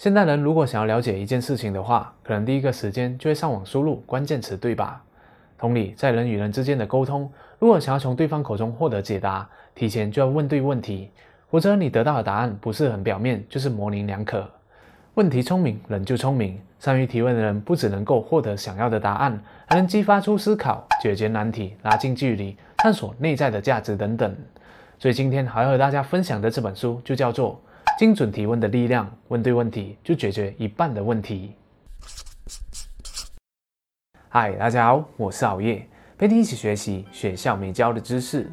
现代人如果想要了解一件事情的话，可能第一个时间就会上网输入关键词，对吧？同理，在人与人之间的沟通，如果想要从对方口中获得解答，提前就要问对问题，否则你得到的答案不是很表面，就是模棱两可。问题聪明，人就聪明。善于提问的人，不只能够获得想要的答案，还能激发出思考、解决难题、拉近距离、探索内在的价值等等。所以今天还要和大家分享的这本书，就叫做《精准提问的力量》，问对问题就解决一半的问题。嗨，大家好，我是熬夜，陪你一起学习学校没教的知识。《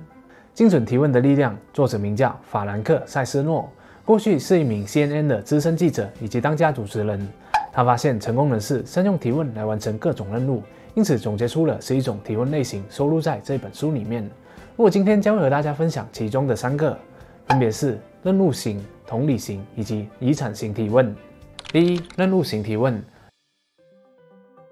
精准提问的力量》，作者名叫法兰克·塞斯诺，过去是一名 CNN 的资深记者以及当家主持人。他发现成功人士善用提问来完成各种任务，因此总结出了十一种提问类型，收录在这本书里面。我今天将会和大家分享其中的三个，分别是任务型、同理型以及遗产型提问。第一，任务型提问。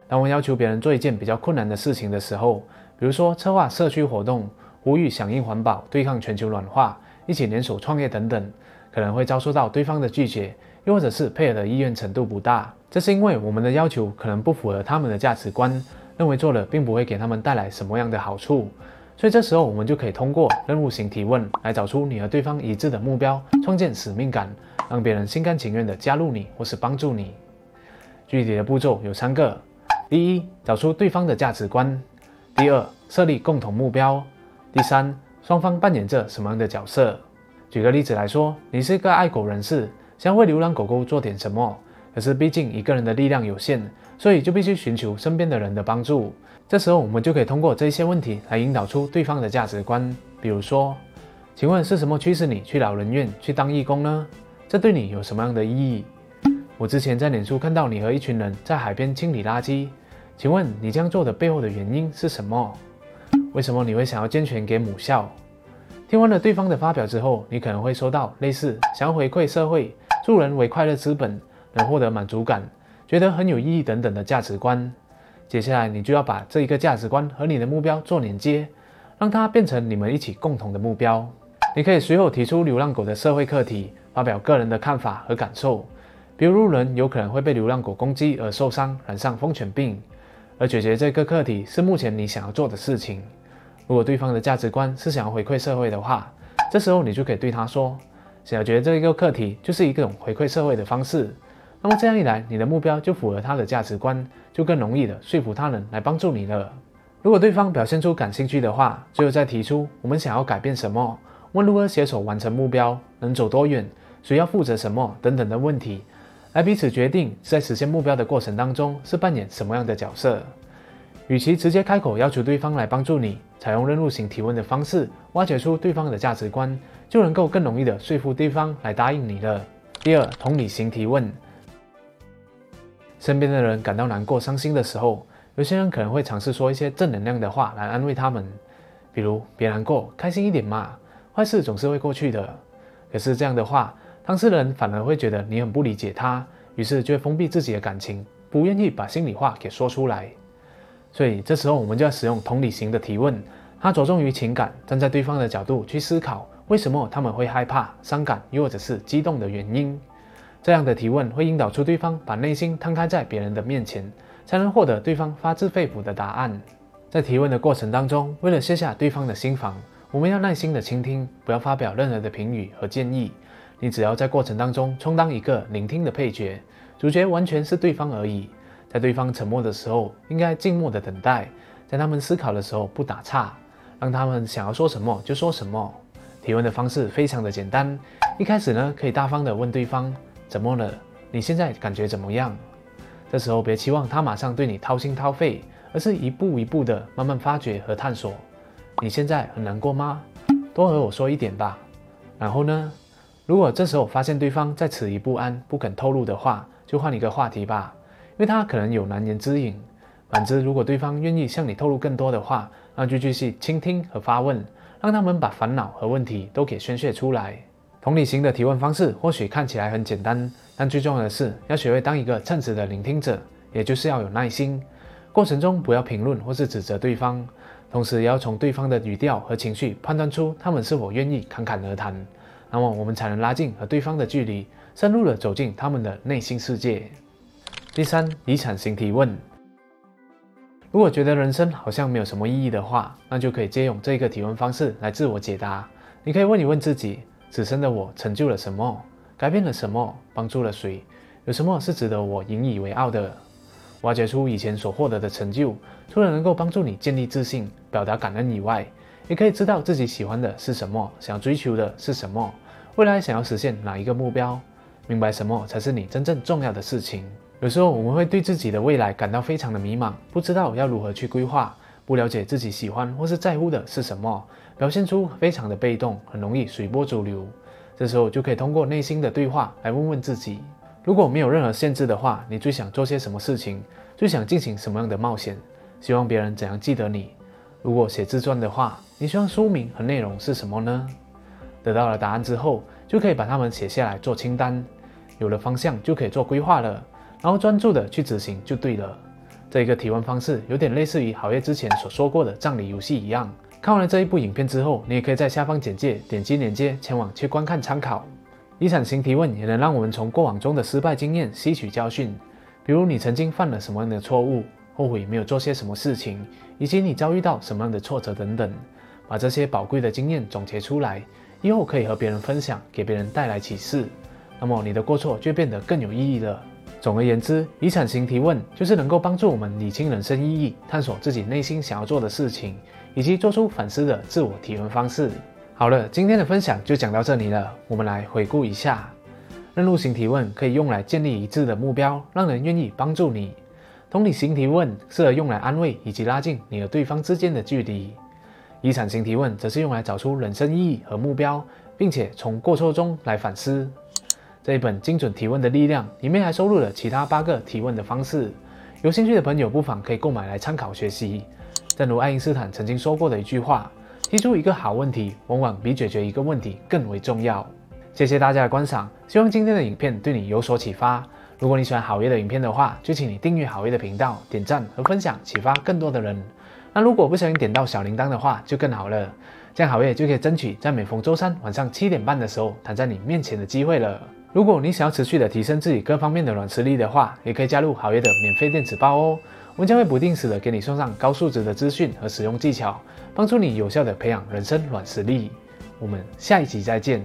当我要求别人做一件比较困难的事情的时候，比如说策划社区活动、呼吁响应环保、对抗全球暖化、一起联手创业等等，可能会遭受到对方的拒绝，又或者是配合的意愿程度不大。这是因为我们的要求可能不符合他们的价值观，认为做了并不会给他们带来什么样的好处，所以这时候我们就可以通过任务型提问来找出你和对方一致的目标，创建使命感，让别人心甘情愿地加入你或是帮助你。具体的步骤有三个：第一，找出对方的价值观；第二，设立共同目标；第三，双方扮演着什么样的角色。举个例子来说，你是一个爱狗人士，想为流浪狗狗做点什么。可是，毕竟一个人的力量有限，所以就必须寻求身边的人的帮助。这时候，我们就可以通过这些问题来引导出对方的价值观。比如说，请问是什么驱使你去老人院去当义工呢？这对你有什么样的意义？我之前在脸书看到你和一群人在海边清理垃圾，请问你这样做的背后的原因是什么？为什么你会想要捐钱给母校？听完了对方的发表之后，你可能会收到类似想要回馈社会、助人为快乐之本。能获得满足感，觉得很有意义等等的价值观。接下来，你就要把这一个价值观和你的目标做连接，让它变成你们一起共同的目标。你可以随后提出流浪狗的社会课题，发表个人的看法和感受。比如，人有可能会被流浪狗攻击而受伤，染上疯犬病，而解决这个课题是目前你想要做的事情。如果对方的价值观是想要回馈社会的话，这时候你就可以对他说：“想要解决这一个课题，就是一种回馈社会的方式。”那么这样一来，你的目标就符合他的价值观，就更容易的说服他人来帮助你了。如果对方表现出感兴趣的话，最后再提出我们想要改变什么，问如何携手完成目标，能走多远，谁要负责什么等等的问题，来彼此决定在实现目标的过程当中是扮演什么样的角色。与其直接开口要求对方来帮助你，采用任务型提问的方式，挖掘出对方的价值观，就能够更容易的说服对方来答应你了。第二，同理型提问。身边的人感到难过、伤心的时候，有些人可能会尝试说一些正能量的话来安慰他们，比如“别难过，开心一点嘛，坏事总是会过去的。”可是这样的话，当事人反而会觉得你很不理解他，于是就会封闭自己的感情，不愿意把心里话给说出来。所以这时候我们就要使用同理型的提问，它着重于情感，站在对方的角度去思考为什么他们会害怕、伤感，又或者是激动的原因。这样的提问会引导出对方把内心摊开在别人的面前，才能获得对方发自肺腑的答案。在提问的过程当中，为了卸下对方的心防，我们要耐心的倾听，不要发表任何的评语和建议。你只要在过程当中充当一个聆听的配角，主角完全是对方而已。在对方沉默的时候，应该静默的等待；在他们思考的时候，不打岔，让他们想要说什么就说什么。提问的方式非常的简单，一开始呢，可以大方的问对方。怎么了？你现在感觉怎么样？这时候别期望他马上对你掏心掏肺，而是一步一步的慢慢发掘和探索。你现在很难过吗？多和我说一点吧。然后呢？如果这时候发现对方在此一不安、不肯透露的话，就换一个话题吧，因为他可能有难言之隐。反之，如果对方愿意向你透露更多的话，那就继续倾听和发问，让他们把烦恼和问题都给宣泄出来。同理心的提问方式或许看起来很简单，但最重要的是要学会当一个称职的聆听者，也就是要有耐心。过程中不要评论或是指责对方，同时也要从对方的语调和情绪判断出他们是否愿意侃侃而谈，那么我们才能拉近和对方的距离，深入的走进他们的内心世界。第三，遗产型提问。如果觉得人生好像没有什么意义的话，那就可以借用这个提问方式来自我解答。你可以问一问自己：此生的我成就了什么？改变了什么？帮助了谁？有什么是值得我引以为傲的？挖掘出以前所获得的成就，除了能够帮助你建立自信、表达感恩以外，也可以知道自己喜欢的是什么，想追求的是什么，未来想要实现哪一个目标，明白什么才是你真正重要的事情。有时候我们会对自己的未来感到非常的迷茫，不知道要如何去规划，不了解自己喜欢或是在乎的是什么，表现出非常的被动，很容易随波逐流。这时候就可以通过内心的对话来问问自己：如果没有任何限制的话，你最想做些什么事情？最想进行什么样的冒险？希望别人怎样记得你？如果写自传的话，你希望书名和内容是什么呢？得到了答案之后，就可以把它们写下来做清单。有了方向，就可以做规划了。然后专注的去执行就对了。这一个提问方式有点类似于好业之前所说过的葬礼游戏一样。看完了这一部影片之后，你也可以在下方简介点击链接前往去观看参考。遗产型提问也能让我们从过往中的失败经验吸取教训，比如你曾经犯了什么样的错误，后悔没有做些什么事情，以及你遭遇到什么样的挫折等等。把这些宝贵的经验总结出来，以后可以和别人分享，给别人带来启示。那么你的过错就变得更有意义了。总而言之，遗产型提问就是能够帮助我们理清人生意义，探索自己内心想要做的事情，以及做出反思的自我提问方式。好了，今天的分享就讲到这里了。我们来回顾一下：任务型提问可以用来建立一致的目标，让人愿意帮助你；同理型提问适合用来安慰以及拉近你和对方之间的距离；遗产型提问则是用来找出人生意义和目标，并且从过错中来反思。这一本精准提问的力量里面还收录了其他八个提问的方式，有兴趣的朋友不妨可以购买来参考学习。正如爱因斯坦曾经说过的一句话：“提出一个好问题，往往比解决一个问题更为重要。”谢谢大家的观赏，希望今天的影片对你有所启发。如果你喜欢好业的影片的话，就请你订阅好业的频道，点赞和分享，启发更多的人。那如果不小心点到小铃铛的话，就更好了，这样好业就可以争取在每逢周三晚上七点半的时候躺在你面前的机会了。如果你想要持续的提升自己各方面的软实力的话，也可以加入好业的免费电子报哦。我们将会不定时的给你送上高素质的资讯和使用技巧，帮助你有效的培养人生软实力。我们下一集再见。